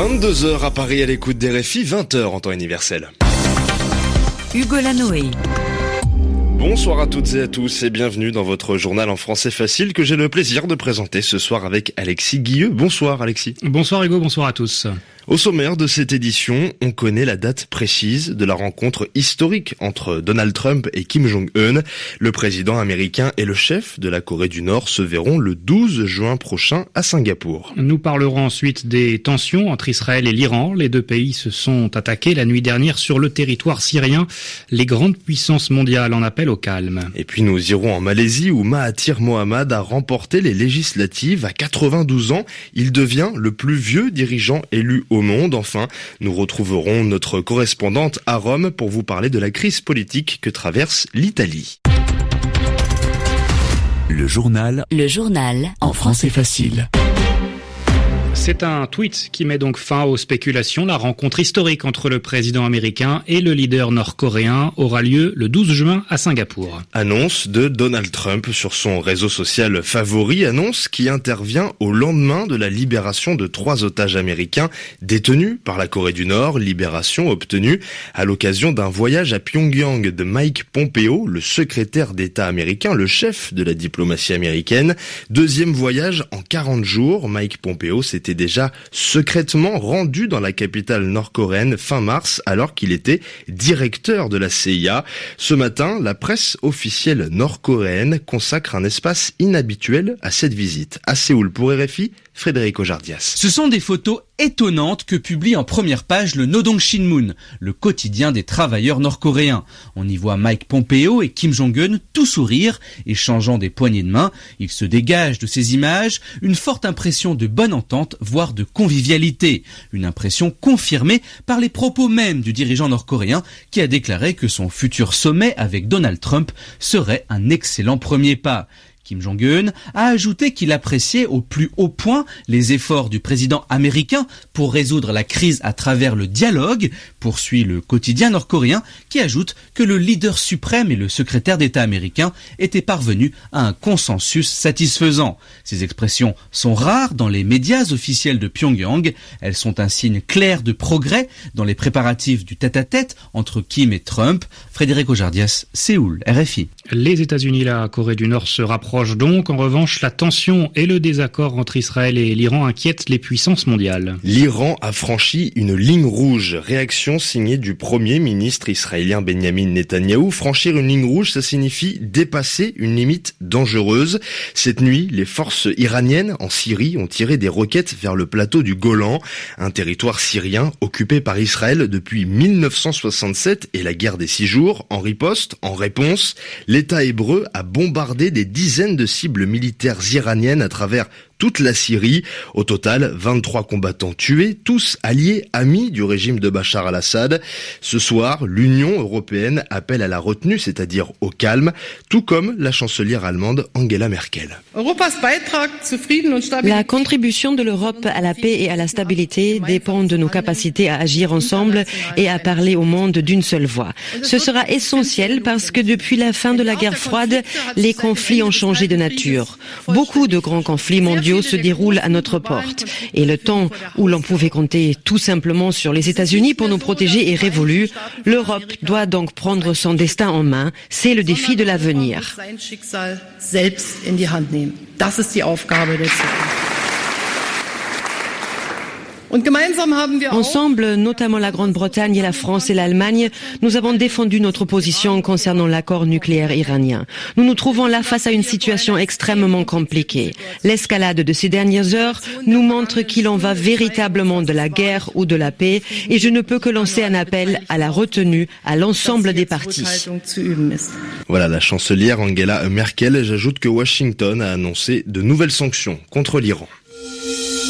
22h à Paris à l'écoute des RFI, 20h en temps universel. Hugo Lanoé. Bonsoir à toutes et à tous et bienvenue dans votre journal en français facile que j'ai le plaisir de présenter ce soir avec Alexis Guilleux. Bonsoir Alexis. Bonsoir Hugo, bonsoir à tous. Au sommaire de cette édition, on connaît la date précise de la rencontre historique entre Donald Trump et Kim Jong-un. Le président américain et le chef de la Corée du Nord se verront le 12 juin prochain à Singapour. Nous parlerons ensuite des tensions entre Israël et l'Iran. Les deux pays se sont attaqués la nuit dernière sur le territoire syrien. Les grandes puissances mondiales en appellent au calme. Et puis nous irons en Malaisie où Mahathir Mohamad a remporté les législatives à 92 ans. Il devient le plus vieux dirigeant élu au monde. Enfin, nous retrouverons notre correspondante à Rome pour vous parler de la crise politique que traverse l'Italie. Le journal. Le journal. En français facile. C'est un tweet qui met donc fin aux spéculations. La rencontre historique entre le président américain et le leader nord-coréen aura lieu le 12 juin à Singapour. Annonce de Donald Trump sur son réseau social favori, annonce qui intervient au lendemain de la libération de trois otages américains détenus par la Corée du Nord, libération obtenue à l'occasion d'un voyage à Pyongyang de Mike Pompeo, le secrétaire d'État américain, le chef de la diplomatie américaine. Deuxième voyage en 40 jours, Mike Pompeo s'était déjà secrètement rendu dans la capitale nord-coréenne fin mars alors qu'il était directeur de la CIA. Ce matin, la presse officielle nord-coréenne consacre un espace inhabituel à cette visite. À Séoul pour RFI, Frédéric Ojardias. Ce sont des photos étonnantes que publie en première page le Nodong Shinmun, le quotidien des travailleurs nord-coréens. On y voit Mike Pompeo et Kim Jong-un tout sourire, échangeant des poignées de main. Il se dégage de ces images une forte impression de bonne entente, voire de convivialité. Une impression confirmée par les propos même du dirigeant nord-coréen qui a déclaré que son futur sommet avec Donald Trump serait un excellent premier pas. Kim Jong-un a ajouté qu'il appréciait au plus haut point les efforts du président américain pour résoudre la crise à travers le dialogue, poursuit le quotidien nord-coréen qui ajoute que le leader suprême et le secrétaire d'État américain étaient parvenus à un consensus satisfaisant. Ces expressions sont rares dans les médias officiels de Pyongyang. Elles sont un signe clair de progrès dans les préparatifs du tête-à-tête entre Kim et Trump. Frédéric Ojardias, Séoul, RFI. Les États-Unis, la Corée du Nord se rapprochent donc. En revanche, la tension et le désaccord entre Israël et l'Iran inquiètent les puissances mondiales. L'Iran a franchi une ligne rouge. Réaction signée du premier ministre israélien Benjamin Netanyahou. Franchir une ligne rouge, ça signifie dépasser une limite dangereuse. Cette nuit, les forces iraniennes en Syrie ont tiré des roquettes vers le plateau du Golan, un territoire syrien occupé par Israël depuis 1967 et la guerre des six jours. En riposte, en réponse, l'État hébreu a bombardé des dizaines de cibles militaires iraniennes à travers toute la Syrie. Au total, 23 combattants tués, tous alliés, amis du régime de Bachar al-Assad. Ce soir, l'Union européenne appelle à la retenue, c'est-à-dire au calme, tout comme la chancelière allemande Angela Merkel. La contribution de l'Europe à la paix et à la stabilité dépend de nos capacités à agir ensemble et à parler au monde d'une seule voix. Ce sera essentiel parce que depuis la fin de la guerre froide, les conflits ont changé de nature. Beaucoup de grands conflits mondiaux se déroule à notre porte. Et le temps où l'on pouvait compter tout simplement sur les États-Unis pour nous protéger est révolu. L'Europe doit donc prendre son destin en main. C'est le défi de l'avenir. Ensemble, notamment la Grande-Bretagne et la France et l'Allemagne, nous avons défendu notre position concernant l'accord nucléaire iranien. Nous nous trouvons là face à une situation extrêmement compliquée. L'escalade de ces dernières heures nous montre qu'il en va véritablement de la guerre ou de la paix et je ne peux que lancer un appel à la retenue à l'ensemble des partis. Voilà la chancelière Angela Merkel. J'ajoute que Washington a annoncé de nouvelles sanctions contre l'Iran.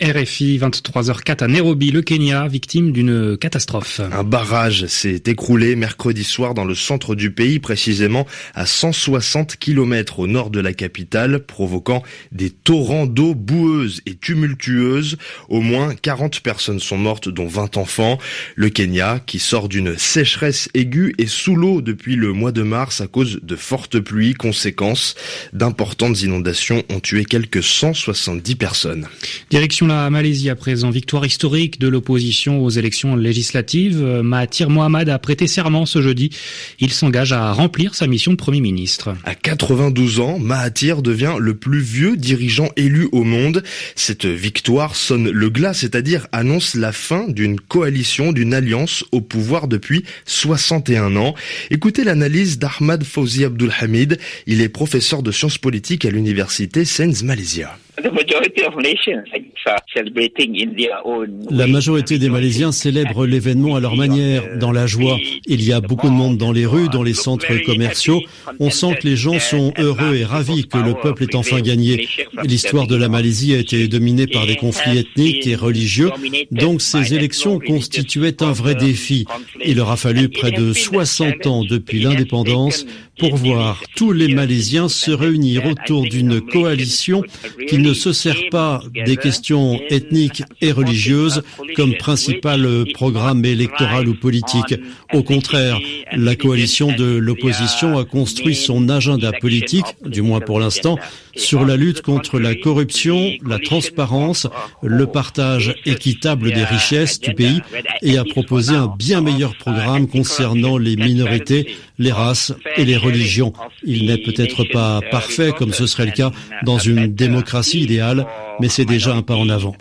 RFI 23h04 à Nairobi, le Kenya, victime d'une catastrophe. Un barrage s'est écroulé mercredi soir dans le centre du pays, précisément à 160 km au nord de la capitale, provoquant des torrents d'eau boueuse et tumultueuse. Au moins 40 personnes sont mortes, dont 20 enfants. Le Kenya, qui sort d'une sécheresse aiguë, est sous l'eau depuis le mois de mars à cause de fortes pluies. Conséquence, d'importantes inondations ont tué quelques 170 personnes. Direction la Malaisie à présent. Victoire historique de l'opposition aux élections législatives. Mahathir Mohamad a prêté serment ce jeudi. Il s'engage à remplir sa mission de Premier ministre. À 92 ans, Mahathir devient le plus vieux dirigeant élu au monde. Cette victoire sonne le glas, c'est-à-dire annonce la fin d'une coalition, d'une alliance au pouvoir depuis 61 ans. Écoutez l'analyse d'Ahmad Fawzi Abdulhamid. Il est professeur de sciences politiques à l'université Sens Malaysia. La majorité des Malaisiens célèbrent l'événement à leur manière, dans la joie. Il y a beaucoup de monde dans les rues, dans les centres commerciaux. On sent que les gens sont heureux et ravis que le peuple est enfin gagné. L'histoire de la Malaisie a été dominée par des conflits ethniques et religieux, donc ces élections constituaient un vrai défi. Il aura fallu près de 60 ans depuis l'indépendance pour voir tous les Malaisiens se réunir autour d'une coalition qui ne se sert pas des questions ethniques et religieuses comme principal programme électoral ou politique. Au contraire, la coalition de l'opposition a construit son agenda politique, du moins pour l'instant, sur la lutte contre la corruption, la transparence, le partage équitable des richesses du pays et a proposé un bien meilleur programme concernant les minorités, les races et les religions. Il n'est peut-être pas parfait comme ce serait le cas dans une démocratie idéale, mais c'est déjà un pas en avant.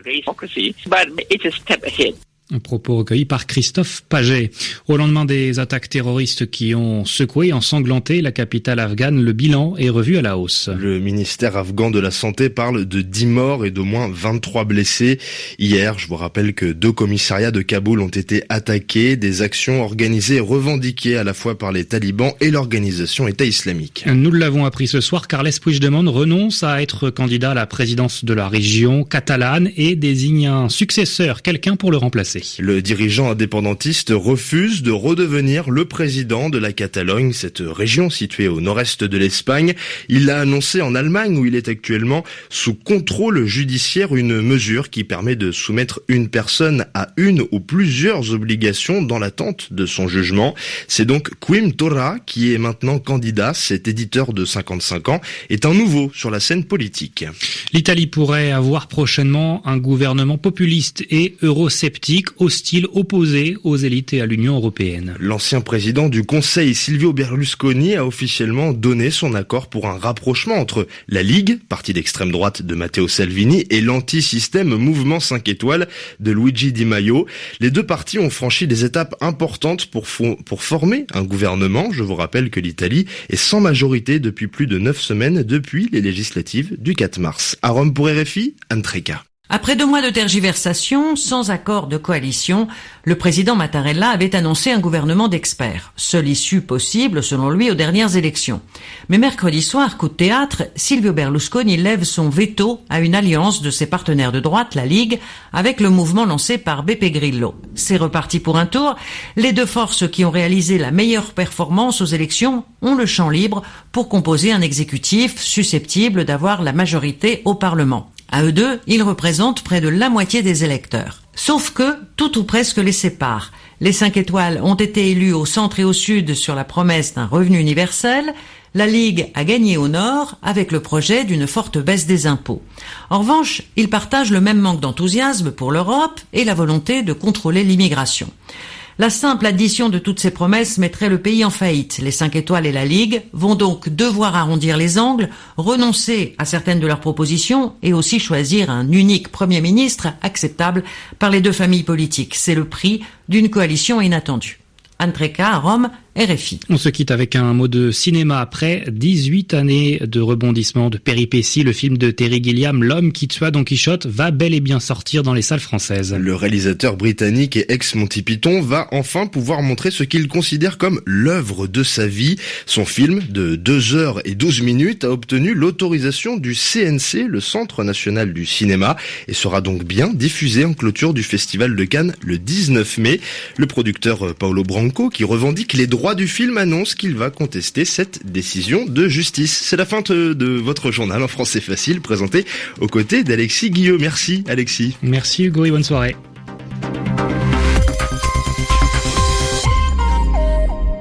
Un propos recueilli par Christophe Paget. Au lendemain des attaques terroristes qui ont secoué, ensanglanté la capitale afghane, le bilan est revu à la hausse. Le ministère afghan de la Santé parle de 10 morts et d'au moins 23 blessés. Hier, je vous rappelle que deux commissariats de Kaboul ont été attaqués, des actions organisées et revendiquées à la fois par les talibans et l'organisation État islamique. Nous l'avons appris ce soir, Carles Puigdemont renonce à être candidat à la présidence de la région catalane et désigne un successeur, quelqu'un pour le remplacer. Le dirigeant indépendantiste refuse de redevenir le président de la Catalogne, cette région située au nord-est de l'Espagne. Il l'a annoncé en Allemagne où il est actuellement sous contrôle judiciaire une mesure qui permet de soumettre une personne à une ou plusieurs obligations dans l'attente de son jugement. C'est donc Quim Torra qui est maintenant candidat. Cet éditeur de 55 ans est un nouveau sur la scène politique. L'Italie pourrait avoir prochainement un gouvernement populiste et eurosceptique hostile opposé aux élites et à l'Union européenne. L'ancien président du Conseil, Silvio Berlusconi, a officiellement donné son accord pour un rapprochement entre la Ligue, parti d'extrême droite de Matteo Salvini, et l'anti-système Mouvement 5 étoiles de Luigi Di Maio. Les deux partis ont franchi des étapes importantes pour, pour former un gouvernement. Je vous rappelle que l'Italie est sans majorité depuis plus de neuf semaines depuis les législatives du 4 mars. À Rome pour RFI, Antreka. Après deux mois de tergiversation, sans accord de coalition, le président Mattarella avait annoncé un gouvernement d'experts, seule issue possible selon lui aux dernières élections. Mais mercredi soir, coup de théâtre, Silvio Berlusconi lève son veto à une alliance de ses partenaires de droite, la Ligue, avec le mouvement lancé par Beppe Grillo. C'est reparti pour un tour. Les deux forces qui ont réalisé la meilleure performance aux élections ont le champ libre pour composer un exécutif susceptible d'avoir la majorité au Parlement. À eux deux, ils représentent près de la moitié des électeurs. Sauf que tout ou presque les sépare. Les cinq étoiles ont été élus au centre et au sud sur la promesse d'un revenu universel. La Ligue a gagné au nord avec le projet d'une forte baisse des impôts. En revanche, ils partagent le même manque d'enthousiasme pour l'Europe et la volonté de contrôler l'immigration. La simple addition de toutes ces promesses mettrait le pays en faillite. Les 5 étoiles et la Ligue vont donc devoir arrondir les angles, renoncer à certaines de leurs propositions et aussi choisir un unique Premier ministre acceptable par les deux familles politiques. C'est le prix d'une coalition inattendue. À Rome, RFI. On se quitte avec un mot de cinéma après 18 années de rebondissement, de péripéties. Le film de Terry Gilliam, L'homme qui tua Don Quichotte, va bel et bien sortir dans les salles françaises. Le réalisateur britannique et ex-Monty Python va enfin pouvoir montrer ce qu'il considère comme l'œuvre de sa vie. Son film de 2 heures et 12 minutes a obtenu l'autorisation du CNC, le Centre national du cinéma, et sera donc bien diffusé en clôture du Festival de Cannes le 19 mai. Le producteur Paolo Branco, qui revendique les droits du film, annonce qu'il va contester cette décision de justice. C'est la fin de votre journal en français facile, présenté aux côtés d'Alexis Guillaume. Merci Alexis. Merci Hugo et bonne soirée.